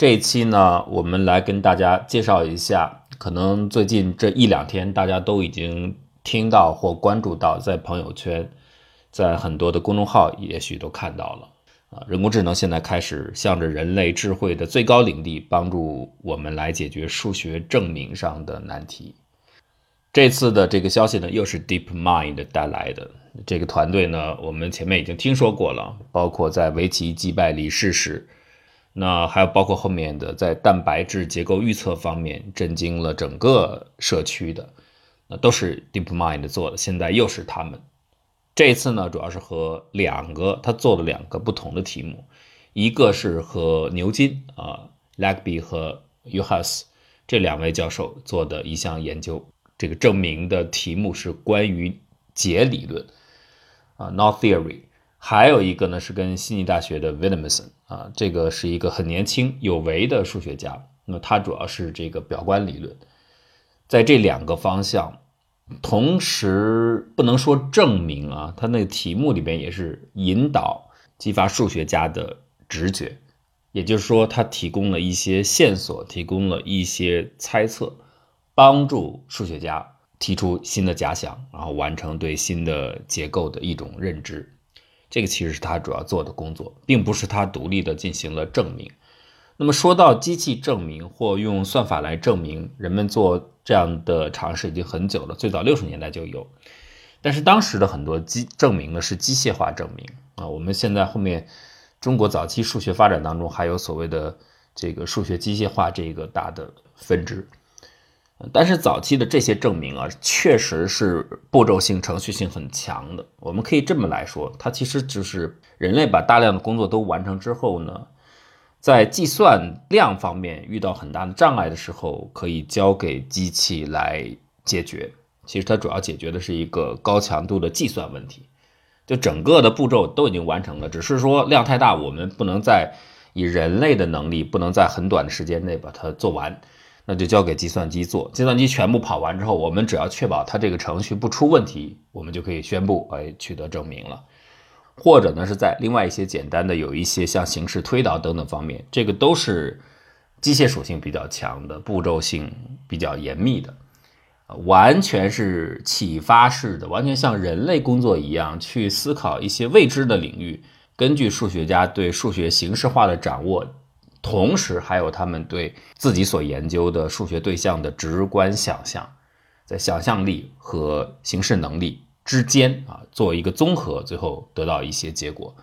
这一期呢，我们来跟大家介绍一下，可能最近这一两天大家都已经听到或关注到，在朋友圈，在很多的公众号也许都看到了啊，人工智能现在开始向着人类智慧的最高领地，帮助我们来解决数学证明上的难题。这次的这个消息呢，又是 DeepMind 带来的。这个团队呢，我们前面已经听说过了，包括在围棋击败李世石，那还有包括后面的在蛋白质结构预测方面震惊了整个社区的，那都是 DeepMind 做的。现在又是他们。这一次呢，主要是和两个他做了两个不同的题目，一个是和牛津啊 l a g b y 和 Uhas 这两位教授做的一项研究。这个证明的题目是关于解理论啊 Not Theory。还有一个呢是跟悉尼大学的 Williamson 啊，这个是一个很年轻有为的数学家。那他主要是这个表观理论，在这两个方向，同时不能说证明啊，他那个题目里边也是引导激发数学家的直觉，也就是说，他提供了一些线索，提供了一些猜测。帮助数学家提出新的假想，然后完成对新的结构的一种认知。这个其实是他主要做的工作，并不是他独立的进行了证明。那么说到机器证明或用算法来证明，人们做这样的尝试已经很久了，最早六十年代就有。但是当时的很多机证明呢是机械化证明啊。我们现在后面中国早期数学发展当中还有所谓的这个数学机械化这个大的分支。但是早期的这些证明啊，确实是步骤性、程序性很强的。我们可以这么来说，它其实就是人类把大量的工作都完成之后呢，在计算量方面遇到很大的障碍的时候，可以交给机器来解决。其实它主要解决的是一个高强度的计算问题，就整个的步骤都已经完成了，只是说量太大，我们不能再以人类的能力，不能在很短的时间内把它做完。那就交给计算机做，计算机全部跑完之后，我们只要确保它这个程序不出问题，我们就可以宣布，哎，取得证明了。或者呢，是在另外一些简单的，有一些像形式推导等等方面，这个都是机械属性比较强的，步骤性比较严密的，完全是启发式的，完全像人类工作一样去思考一些未知的领域，根据数学家对数学形式化的掌握。同时，还有他们对自己所研究的数学对象的直观想象，在想象力和形式能力之间啊，做一个综合，最后得到一些结果。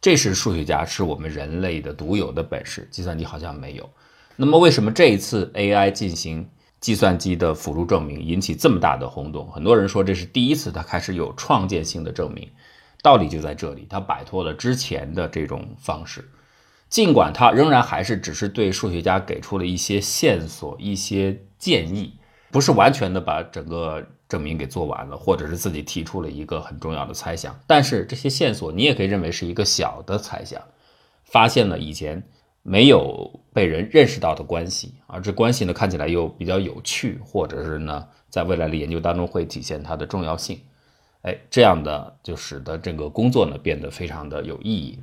这是数学家，是我们人类的独有的本事，计算机好像没有。那么，为什么这一次 AI 进行计算机的辅助证明引起这么大的轰动？很多人说这是第一次，它开始有创建性的证明。道理就在这里，它摆脱了之前的这种方式。尽管他仍然还是只是对数学家给出了一些线索、一些建议，不是完全的把整个证明给做完了，或者是自己提出了一个很重要的猜想。但是这些线索你也可以认为是一个小的猜想，发现了以前没有被人认识到的关系，而这关系呢看起来又比较有趣，或者是呢在未来的研究当中会体现它的重要性。哎，这样的就使得这个工作呢变得非常的有意义。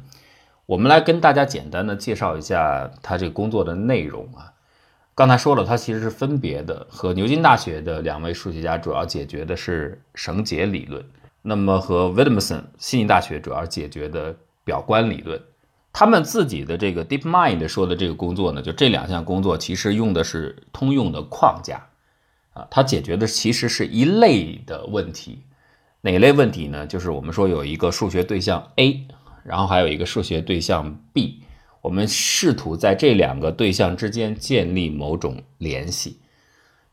我们来跟大家简单的介绍一下他这个工作的内容啊。刚才说了，他其实是分别的和牛津大学的两位数学家主要解决的是绳结理论，那么和 w i l m s o n 悉尼大学主要解决的表观理论。他们自己的这个 DeepMind 说的这个工作呢，就这两项工作其实用的是通用的框架啊，它解决的其实是一类的问题。哪类问题呢？就是我们说有一个数学对象 A。然后还有一个数学对象 B，我们试图在这两个对象之间建立某种联系。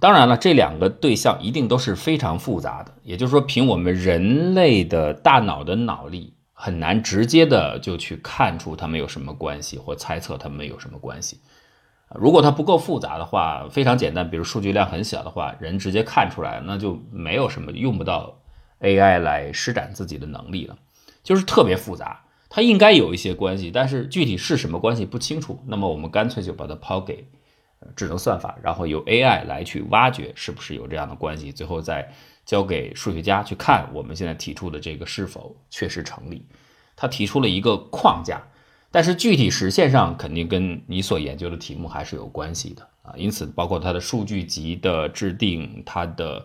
当然了，这两个对象一定都是非常复杂的，也就是说，凭我们人类的大脑的脑力，很难直接的就去看出它们有什么关系，或猜测它们有什么关系。如果它不够复杂的话，非常简单，比如数据量很小的话，人直接看出来，那就没有什么用不到 AI 来施展自己的能力了，就是特别复杂。它应该有一些关系，但是具体是什么关系不清楚。那么我们干脆就把它抛给智能算法，然后由 AI 来去挖掘是不是有这样的关系，最后再交给数学家去看我们现在提出的这个是否确实成立。他提出了一个框架，但是具体实现上肯定跟你所研究的题目还是有关系的啊。因此，包括它的数据集的制定，它的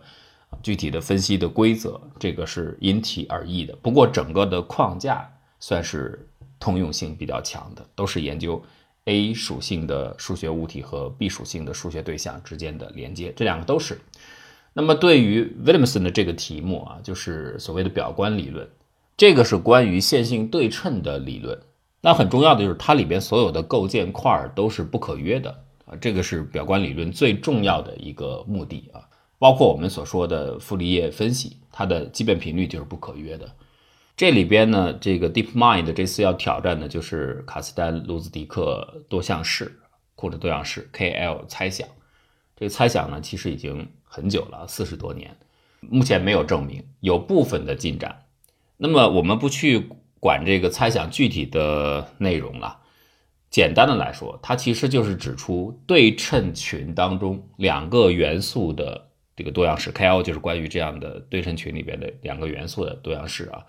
具体的分析的规则，这个是因题而异的。不过，整个的框架算是通用性比较强的，都是研究 A 属性的数学物体和 B 属性的数学对象之间的连接，这两个都是。那么，对于 Williamson 的这个题目啊，就是所谓的表观理论，这个是关于线性对称的理论。那很重要的就是它里边所有的构建块都是不可约的啊，这个是表观理论最重要的一个目的啊。包括我们所说的傅立叶分析，它的基本频率就是不可约的。这里边呢，这个 DeepMind 这次要挑战的就是卡斯丹卢兹迪克多项式或者多项式 KL 猜想。这个猜想呢，其实已经很久了，四十多年，目前没有证明，有部分的进展。那么我们不去。管这个猜想具体的内容了。简单的来说，它其实就是指出对称群当中两个元素的这个多样式。KL 就是关于这样的对称群里边的两个元素的多样式啊，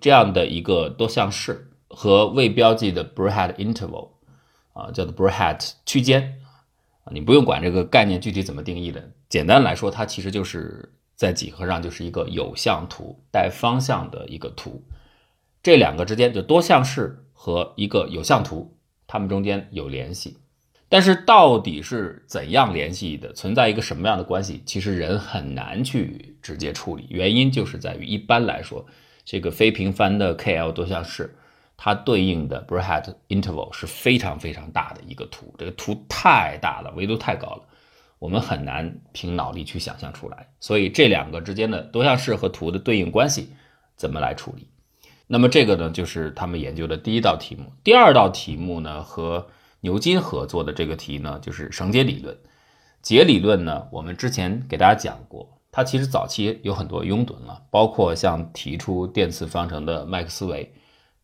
这样的一个多项式和未标记的 Brat interval 啊，叫做 Brat 区间啊，你不用管这个概念具体怎么定义的。简单来说，它其实就是在几何上就是一个有向图带方向的一个图。这两个之间就多项式和一个有向图，它们中间有联系，但是到底是怎样联系的，存在一个什么样的关系，其实人很难去直接处理。原因就是在于，一般来说，这个非平凡的 KL 多项式，它对应的 Brat interval 是非常非常大的一个图，这个图太大了，维度太高了，我们很难凭脑力去想象出来。所以这两个之间的多项式和图的对应关系怎么来处理？那么这个呢，就是他们研究的第一道题目。第二道题目呢，和牛津合作的这个题呢，就是绳结理论。结理论呢，我们之前给大家讲过，它其实早期有很多拥趸了，包括像提出电磁方程的麦克斯韦，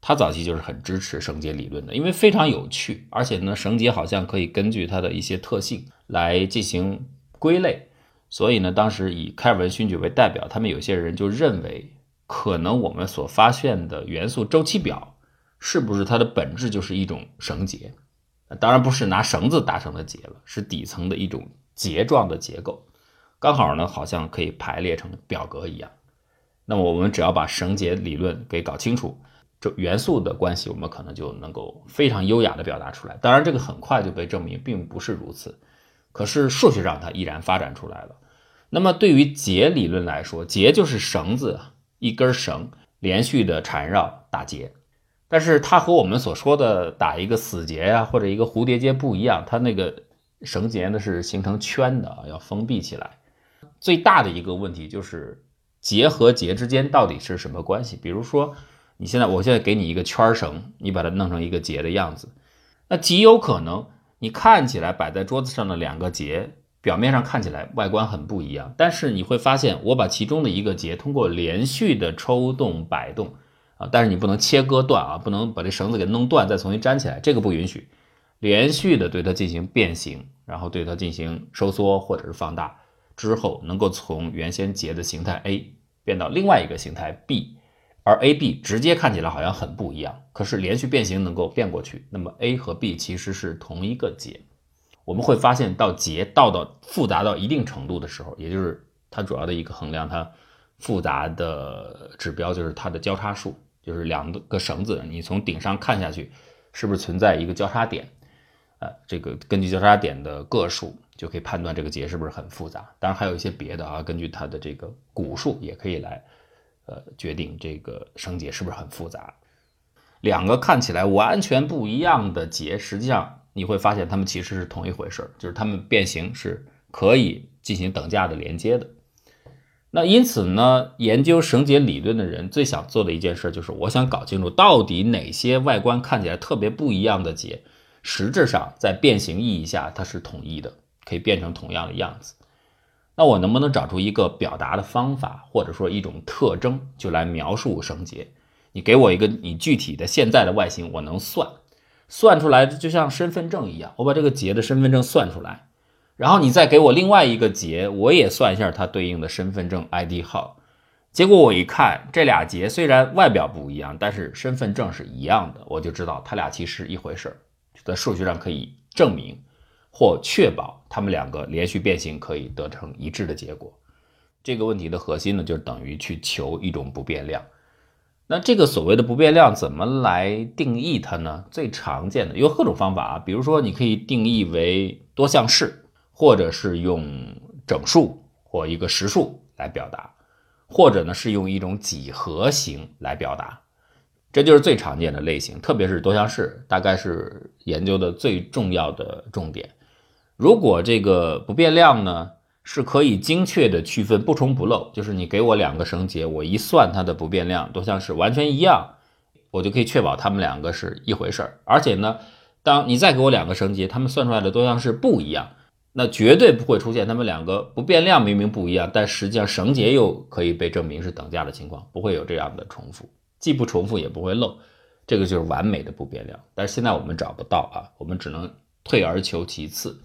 他早期就是很支持绳结理论的，因为非常有趣，而且呢，绳结好像可以根据它的一些特性来进行归类，所以呢，当时以开尔文勋爵为代表，他们有些人就认为。可能我们所发现的元素周期表，是不是它的本质就是一种绳结？当然不是拿绳子达成的结了，是底层的一种结状的结构。刚好呢，好像可以排列成表格一样。那么我们只要把绳结理论给搞清楚，这元素的关系，我们可能就能够非常优雅的表达出来。当然，这个很快就被证明并不是如此。可是数学上它依然发展出来了。那么对于结理论来说，结就是绳子。一根绳连续的缠绕打结，但是它和我们所说的打一个死结呀，或者一个蝴蝶结不一样，它那个绳结呢是形成圈的啊，要封闭起来。最大的一个问题就是结和结之间到底是什么关系？比如说，你现在我现在给你一个圈绳，你把它弄成一个结的样子，那极有可能你看起来摆在桌子上的两个结。表面上看起来外观很不一样，但是你会发现，我把其中的一个结通过连续的抽动摆动啊，但是你不能切割断啊，不能把这绳子给弄断再重新粘起来，这个不允许。连续的对它进行变形，然后对它进行收缩或者是放大之后，能够从原先结的形态 A 变到另外一个形态 B，而 A、B 直接看起来好像很不一样，可是连续变形能够变过去，那么 A 和 B 其实是同一个结。我们会发现，到结到到复杂到一定程度的时候，也就是它主要的一个衡量它复杂的指标，就是它的交叉数，就是两个绳子，你从顶上看下去，是不是存在一个交叉点？呃，这个根据交叉点的个数，就可以判断这个结是不是很复杂。当然还有一些别的啊，根据它的这个股数也可以来，呃，决定这个绳结是不是很复杂。两个看起来完全不一样的结，实际上。你会发现它们其实是同一回事儿，就是它们变形是可以进行等价的连接的。那因此呢，研究绳结理论的人最想做的一件事就是，我想搞清楚到底哪些外观看起来特别不一样的结，实质上在变形意义下它是统一的，可以变成同样的样子。那我能不能找出一个表达的方法，或者说一种特征，就来描述绳结？你给我一个你具体的现在的外形，我能算。算出来就像身份证一样，我把这个结的身份证算出来，然后你再给我另外一个结，我也算一下它对应的身份证 ID 号，结果我一看，这俩结虽然外表不一样，但是身份证是一样的，我就知道它俩其实一回事儿，在数学上可以证明或确保它们两个连续变形可以得成一致的结果。这个问题的核心呢，就等于去求一种不变量。那这个所谓的不变量怎么来定义它呢？最常见的有各种方法啊，比如说你可以定义为多项式，或者是用整数或一个实数来表达，或者呢是用一种几何形来表达，这就是最常见的类型。特别是多项式，大概是研究的最重要的重点。如果这个不变量呢？是可以精确的区分不重不漏，就是你给我两个绳结，我一算它的不变量多项式完全一样，我就可以确保它们两个是一回事儿。而且呢，当你再给我两个绳结，它们算出来的多项式不一样，那绝对不会出现它们两个不变量明明不一样，但实际上绳结又可以被证明是等价的情况，不会有这样的重复，既不重复也不会漏，这个就是完美的不变量。但是现在我们找不到啊，我们只能退而求其次。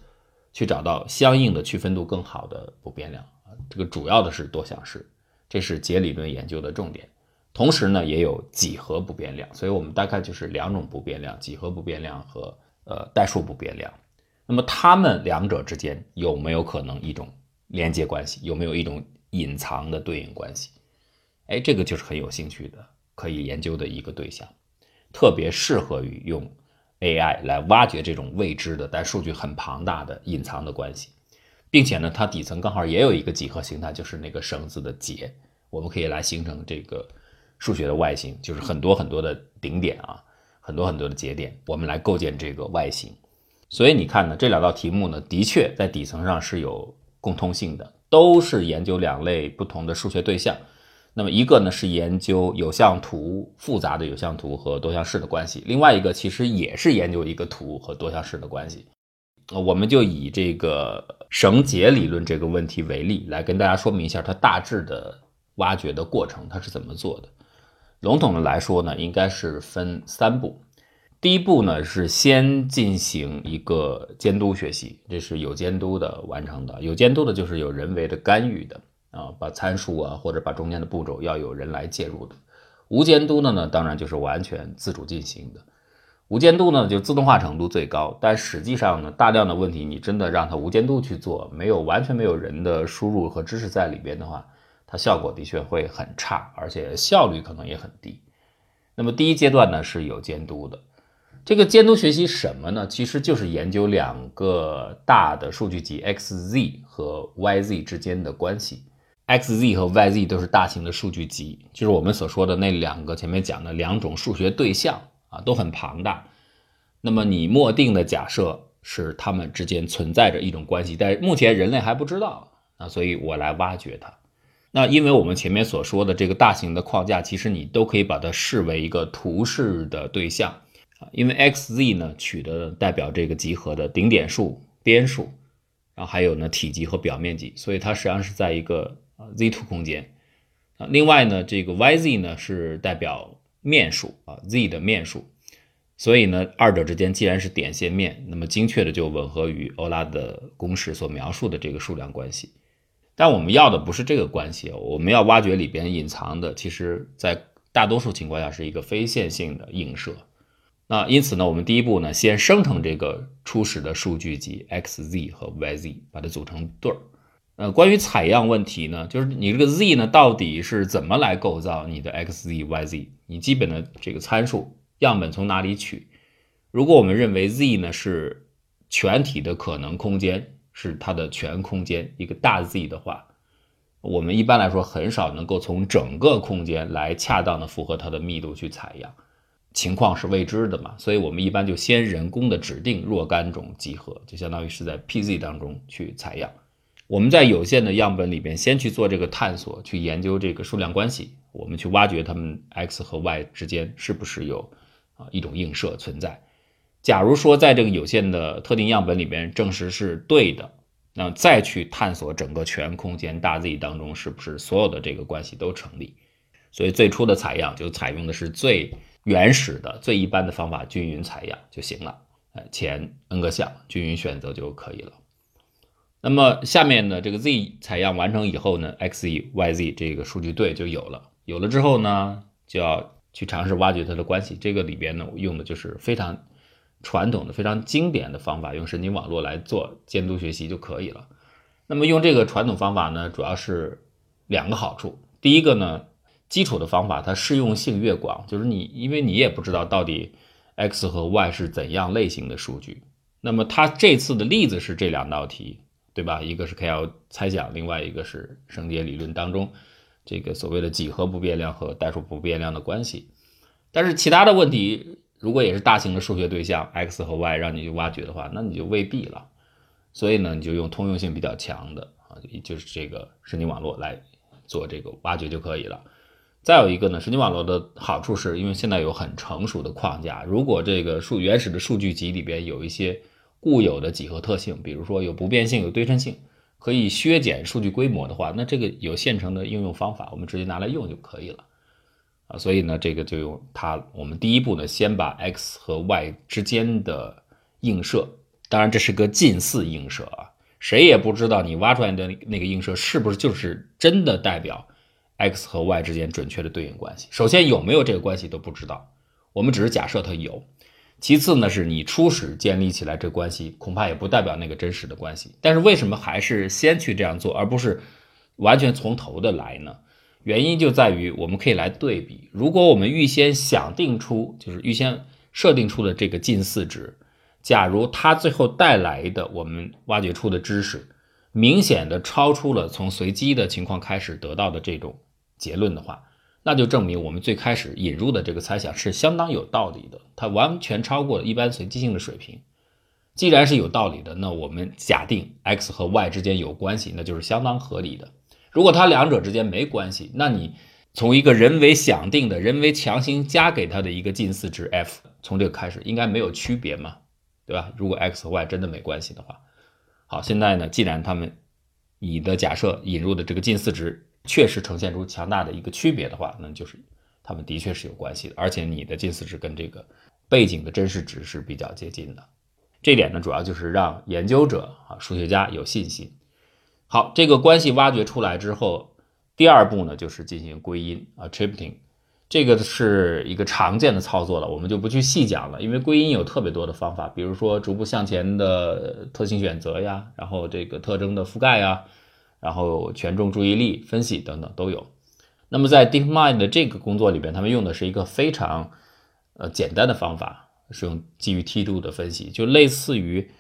去找到相应的区分度更好的不变量啊，这个主要的是多项式，这是解理论研究的重点。同时呢，也有几何不变量，所以我们大概就是两种不变量：几何不变量和呃代数不变量。那么它们两者之间有没有可能一种连接关系？有没有一种隐藏的对应关系？哎，这个就是很有兴趣的，可以研究的一个对象，特别适合于用。AI 来挖掘这种未知的但数据很庞大的隐藏的关系，并且呢，它底层刚好也有一个几何形态，就是那个绳子的结，我们可以来形成这个数学的外形，就是很多很多的顶点啊，很多很多的节点，我们来构建这个外形。所以你看呢，这两道题目呢，的确在底层上是有共通性的，都是研究两类不同的数学对象。那么一个呢是研究有向图复杂的有向图和多项式的关系，另外一个其实也是研究一个图和多项式的关系。呃我们就以这个绳结理论这个问题为例，来跟大家说明一下它大致的挖掘的过程，它是怎么做的。笼统的来说呢，应该是分三步。第一步呢是先进行一个监督学习，这是有监督的完成的，有监督的就是有人为的干预的。啊，把参数啊，或者把中间的步骤要有人来介入的。无监督的呢，当然就是完全自主进行的。无监督呢，就自动化程度最高，但实际上呢，大量的问题你真的让它无监督去做，没有完全没有人的输入和知识在里边的话，它效果的确会很差，而且效率可能也很低。那么第一阶段呢是有监督的，这个监督学习什么呢？其实就是研究两个大的数据集 x、z 和 y、z 之间的关系。X z 和 y z 都是大型的数据集，就是我们所说的那两个前面讲的两种数学对象啊，都很庞大。那么你默定的假设是它们之间存在着一种关系，但目前人类还不知道啊，所以我来挖掘它。那因为我们前面所说的这个大型的框架，其实你都可以把它视为一个图式的对象啊，因为 x z 呢取的代表这个集合的顶点数、边数，然后还有呢体积和表面积，所以它实际上是在一个。Z2 空间啊，另外呢，这个 YZ 呢是代表面数啊，Z 的面数，所以呢，二者之间既然是点线面，那么精确的就吻合于欧拉的公式所描述的这个数量关系。但我们要的不是这个关系，我们要挖掘里边隐藏的，其实在大多数情况下是一个非线性的映射。那因此呢，我们第一步呢，先生成这个初始的数据集 XZ 和 YZ，把它组成对儿。呃，关于采样问题呢，就是你这个 z 呢，到底是怎么来构造你的 x z y z？你基本的这个参数样本从哪里取？如果我们认为 z 呢是全体的可能空间，是它的全空间一个大 Z 的话，我们一般来说很少能够从整个空间来恰当的符合它的密度去采样，情况是未知的嘛，所以我们一般就先人工的指定若干种集合，就相当于是在 PZ 当中去采样。我们在有限的样本里边，先去做这个探索，去研究这个数量关系，我们去挖掘它们 x 和 y 之间是不是有啊一种映射存在。假如说在这个有限的特定样本里边证实是对的，那再去探索整个全空间大 Z 当中是不是所有的这个关系都成立。所以最初的采样就采用的是最原始的、最一般的方法——均匀采样就行了。呃，前 n 个项均匀选择就可以了。那么下面呢，这个 Z 采样完成以后呢，XZ、YZ 这个数据对就有了。有了之后呢，就要去尝试挖掘它的关系。这个里边呢，我用的就是非常传统的、非常经典的方法，用神经网络来做监督学习就可以了。那么用这个传统方法呢，主要是两个好处。第一个呢，基础的方法它适用性越广，就是你因为你也不知道到底 X 和 Y 是怎样类型的数据。那么它这次的例子是这两道题。对吧？一个是 KL 猜想，另外一个是绳结理论当中这个所谓的几何不变量和代数不变量的关系。但是其他的问题，如果也是大型的数学对象 x 和 y 让你去挖掘的话，那你就未必了。所以呢，你就用通用性比较强的啊，就是这个神经网络来做这个挖掘就可以了。再有一个呢，神经网络的好处是因为现在有很成熟的框架，如果这个数原始的数据集里边有一些。固有的几何特性，比如说有不变性、有对称性，可以削减数据规模的话，那这个有现成的应用方法，我们直接拿来用就可以了啊。所以呢，这个就用它。我们第一步呢，先把 x 和 y 之间的映射，当然这是个近似映射啊，谁也不知道你挖出来的那个映射是不是就是真的代表 x 和 y 之间准确的对应关系。首先有没有这个关系都不知道，我们只是假设它有。其次呢，是你初始建立起来这关系，恐怕也不代表那个真实的关系。但是为什么还是先去这样做，而不是完全从头的来呢？原因就在于我们可以来对比。如果我们预先想定出，就是预先设定出的这个近似值，假如它最后带来的我们挖掘出的知识，明显的超出了从随机的情况开始得到的这种结论的话。那就证明我们最开始引入的这个猜想是相当有道理的，它完全超过了一般随机性的水平。既然是有道理的，那我们假定 x 和 y 之间有关系，那就是相当合理的。如果它两者之间没关系，那你从一个人为想定的、人为强行加给它的一个近似值 f，从这个开始应该没有区别嘛，对吧？如果 x 和 y 真的没关系的话，好，现在呢，既然他们你的假设引入的这个近似值。确实呈现出强大的一个区别的话，那就是他们的确是有关系的，而且你的近似值跟这个背景的真实值是比较接近的。这点呢，主要就是让研究者啊、数学家有信心。好，这个关系挖掘出来之后，第二步呢就是进行归因 （attributing），这个是一个常见的操作了，我们就不去细讲了，因为归因有特别多的方法，比如说逐步向前的特性选择呀，然后这个特征的覆盖呀。然后权重注意力分析等等都有。那么在 DeepMind 的这个工作里边，他们用的是一个非常呃简单的方法，是用基于梯度的分析，就类似于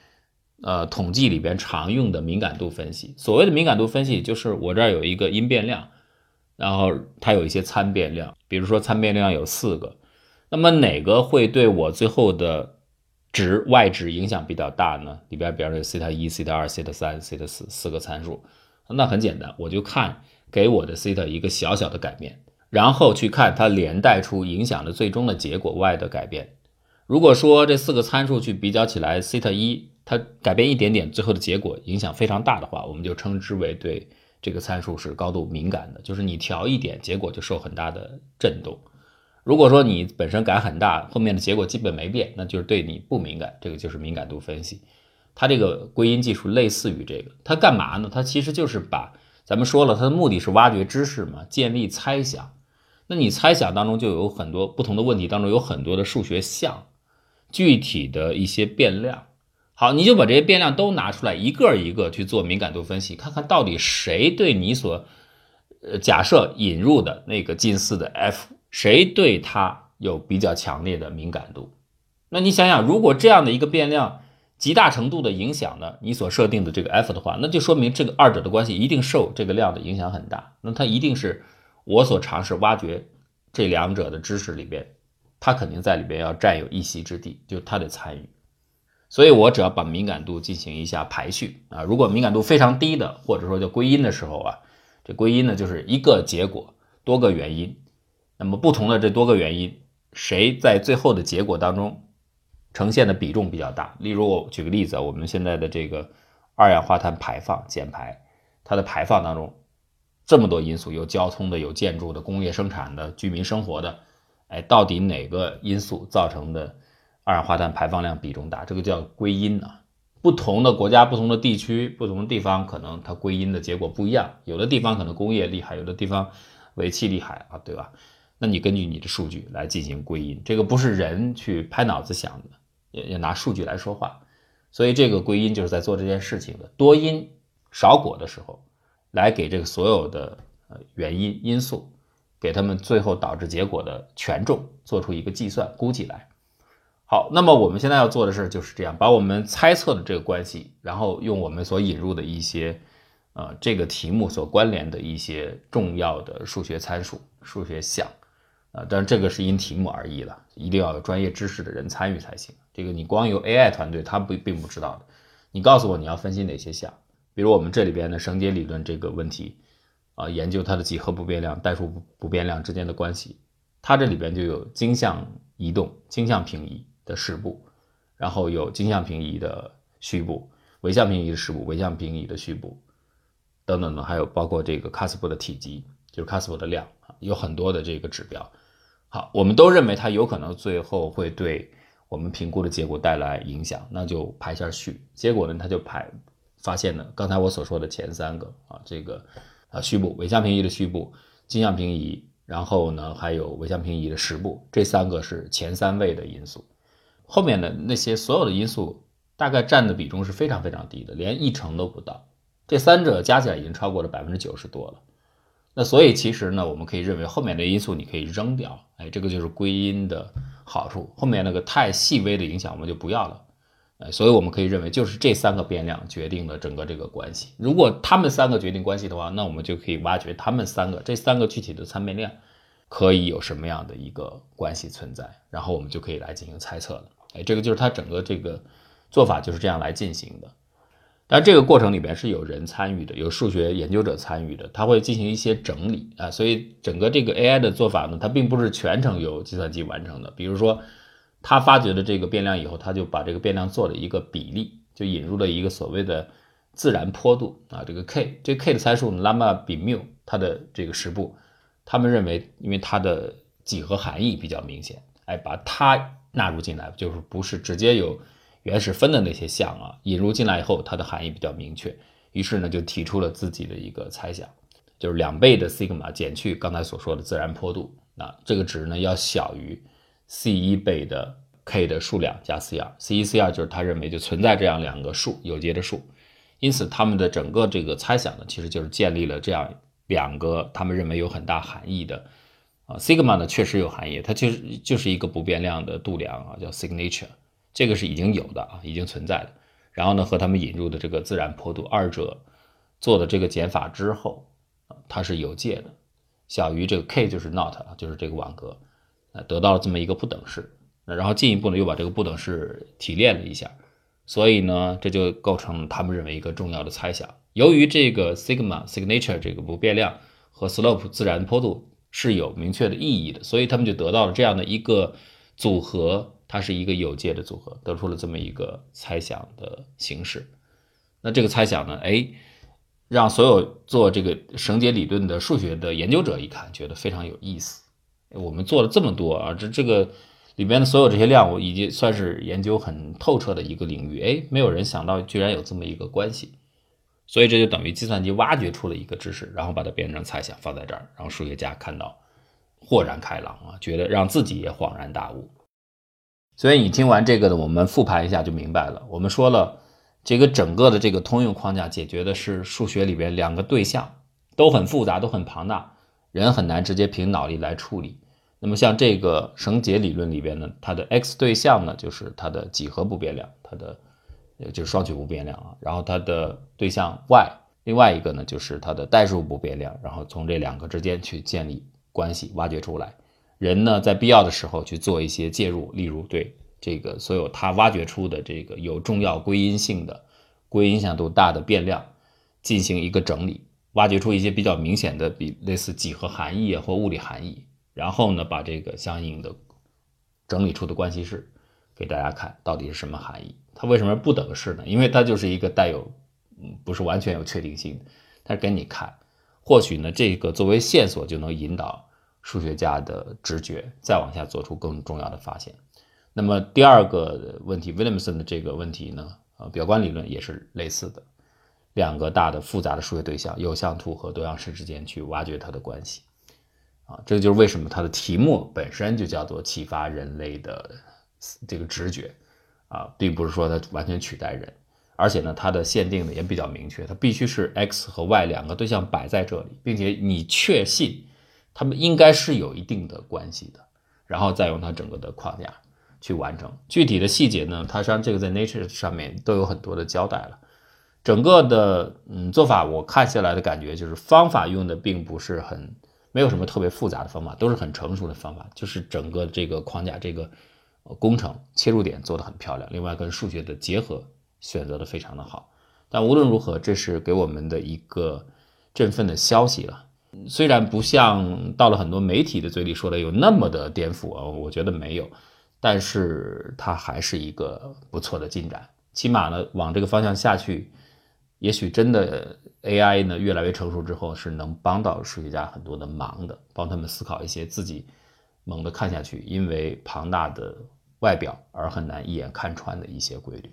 呃统计里边常用的敏感度分析。所谓的敏感度分析，就是我这儿有一个因变量，然后它有一些参变量，比如说参变量有四个，那么哪个会对我最后的值 y 值影响比较大呢？里边比方说有西塔一、西塔二、西塔三、西塔四四个参数。那很简单，我就看给我的 theta 一个小小的改变，然后去看它连带出影响的最终的结果 y 的改变。如果说这四个参数去比较起来，theta 一它改变一点点，最后的结果影响非常大的话，我们就称之为对这个参数是高度敏感的，就是你调一点，结果就受很大的震动。如果说你本身改很大，后面的结果基本没变，那就是对你不敏感，这个就是敏感度分析。它这个归因技术类似于这个，它干嘛呢？它其实就是把咱们说了，它的目的是挖掘知识嘛，建立猜想。那你猜想当中就有很多不同的问题，当中有很多的数学项，具体的一些变量。好，你就把这些变量都拿出来，一个一个去做敏感度分析，看看到底谁对你所呃假设引入的那个近似的 f，谁对它有比较强烈的敏感度。那你想想，如果这样的一个变量，极大程度的影响呢？你所设定的这个 f 的话，那就说明这个二者的关系一定受这个量的影响很大。那它一定是我所尝试挖掘这两者的知识里边，它肯定在里边要占有一席之地，就是它得参与。所以我只要把敏感度进行一下排序啊，如果敏感度非常低的，或者说叫归因的时候啊，这归因呢就是一个结果多个原因，那么不同的这多个原因，谁在最后的结果当中？呈现的比重比较大，例如我举个例子，我们现在的这个二氧化碳排放减排，它的排放当中这么多因素，有交通的，有建筑的，工业生产的，居民生活的，哎，到底哪个因素造成的二氧化碳排放量比重大？这个叫归因啊。不同的国家、不同的地区、不同的地方，可能它归因的结果不一样。有的地方可能工业厉害，有的地方尾气厉害啊，对吧？那你根据你的数据来进行归因，这个不是人去拍脑子想的，也也拿数据来说话。所以这个归因就是在做这件事情的多因少果的时候，来给这个所有的原因因素，给他们最后导致结果的权重做出一个计算估计来。好，那么我们现在要做的事就是这样，把我们猜测的这个关系，然后用我们所引入的一些，呃，这个题目所关联的一些重要的数学参数、数学项，啊，当然这个是因题目而异了，一定要有专业知识的人参与才行。这个你光有 AI 团队，他不并不知道的。你告诉我你要分析哪些项，比如我们这里边的绳结理论这个问题，啊，研究它的几何不变量、代数不不变量之间的关系，它这里边就有经向移动、经向平移。的实部，然后有径向平移的虚部、纬向平移的实部、纬向平移的虚部等等的，还有包括这个喀斯布的体积，就是喀斯布的量，有很多的这个指标。好，我们都认为它有可能最后会对我们评估的结果带来影响，那就排一下序。结果呢，它就排发现了刚才我所说的前三个啊，这个啊虚部、纬向平移的虚部、径向平移，然后呢还有纬向平移的实部，这三个是前三位的因素。后面的那些所有的因素大概占的比重是非常非常低的，连一成都不到。这三者加起来已经超过了百分之九十多了。那所以其实呢，我们可以认为后面的因素你可以扔掉，哎，这个就是归因的好处。后面那个太细微的影响我们就不要了，哎，所以我们可以认为就是这三个变量决定了整个这个关系。如果他们三个决定关系的话，那我们就可以挖掘他们三个这三个具体的参变量可以有什么样的一个关系存在，然后我们就可以来进行猜测了。哎，这个就是它整个这个做法就是这样来进行的，而这个过程里边是有人参与的，有数学研究者参与的，他会进行一些整理啊，所以整个这个 AI 的做法呢，它并不是全程由计算机完成的。比如说，他发掘了这个变量以后，他就把这个变量做了一个比例，就引入了一个所谓的自然坡度啊，这个 k，这 k 的参数呢，，Llama 比缪，它的这个实部，他们认为，因为它的几何含义比较明显，哎，把它。纳入进来就是不是直接有原始分的那些项啊，引入进来以后，它的含义比较明确，于是呢就提出了自己的一个猜想，就是两倍的 sigma 减去刚才所说的自然坡度，那这个值呢要小于 c 一倍的 k 的数量加 c 二，c 一 c 二就是他认为就存在这样两个数有节的数，因此他们的整个这个猜想呢，其实就是建立了这样两个他们认为有很大含义的。啊，sigma 呢确实有含义，它就是就是一个不变量的度量啊，叫 signature，这个是已经有的啊，已经存在的。然后呢，和他们引入的这个自然坡度，二者做的这个减法之后啊，它是有界的，小于这个 k 就是 not 啊，就是这个网格，呃，得到了这么一个不等式。然后进一步呢，又把这个不等式提炼了一下，所以呢，这就构成他们认为一个重要的猜想。由于这个 sigma signature 这个不变量和 slope 自然坡度。是有明确的意义的，所以他们就得到了这样的一个组合，它是一个有界的组合，得出了这么一个猜想的形式。那这个猜想呢，哎，让所有做这个绳结理论的数学的研究者一看，觉得非常有意思。我们做了这么多啊，这这个里边的所有这些量，我已经算是研究很透彻的一个领域。哎，没有人想到居然有这么一个关系。所以这就等于计算机挖掘出了一个知识，然后把它变成猜想放在这儿，然后数学家看到豁然开朗啊，觉得让自己也恍然大悟。所以你听完这个呢，我们复盘一下就明白了。我们说了，这个整个的这个通用框架解决的是数学里边两个对象都很复杂、都很庞大，人很难直接凭脑力来处理。那么像这个绳结理论里边呢，它的 x 对象呢就是它的几何不变量，它的。就是双曲不变量啊，然后它的对象 y，另外一个呢就是它的代数不变量，然后从这两个之间去建立关系，挖掘出来。人呢在必要的时候去做一些介入，例如对这个所有他挖掘出的这个有重要归因性的、归因影响度大的变量进行一个整理，挖掘出一些比较明显的，比类似几何含义或物理含义，然后呢把这个相应的整理出的关系式给大家看到底是什么含义。它为什么不等式呢？因为它就是一个带有，嗯，不是完全有确定性的。它给你看，或许呢，这个作为线索就能引导数学家的直觉再往下做出更重要的发现。那么第二个问题，Williamson 的这个问题呢，啊，表观理论也是类似的，两个大的复杂的数学对象有向图和多样式之间去挖掘它的关系，啊，这就是为什么它的题目本身就叫做启发人类的这个直觉，啊，并不是说它完全取代人，而且呢，它的限定呢也比较明确，它必须是 x 和 y 两个对象摆在这里，并且你确信它们应该是有一定的关系的，然后再用它整个的框架。去完成具体的细节呢？它实际上这个在 Nature 上面都有很多的交代了。整个的嗯做法，我看下来的感觉就是方法用的并不是很没有什么特别复杂的方法，都是很成熟的方法。就是整个这个框架这个工程切入点做得很漂亮，另外跟数学的结合选择的非常的好。但无论如何，这是给我们的一个振奋的消息了。虽然不像到了很多媒体的嘴里说的有那么的颠覆啊，我觉得没有。但是它还是一个不错的进展，起码呢往这个方向下去，也许真的 AI 呢越来越成熟之后，是能帮到数学家很多的忙的，帮他们思考一些自己猛地看下去，因为庞大的外表而很难一眼看穿的一些规律。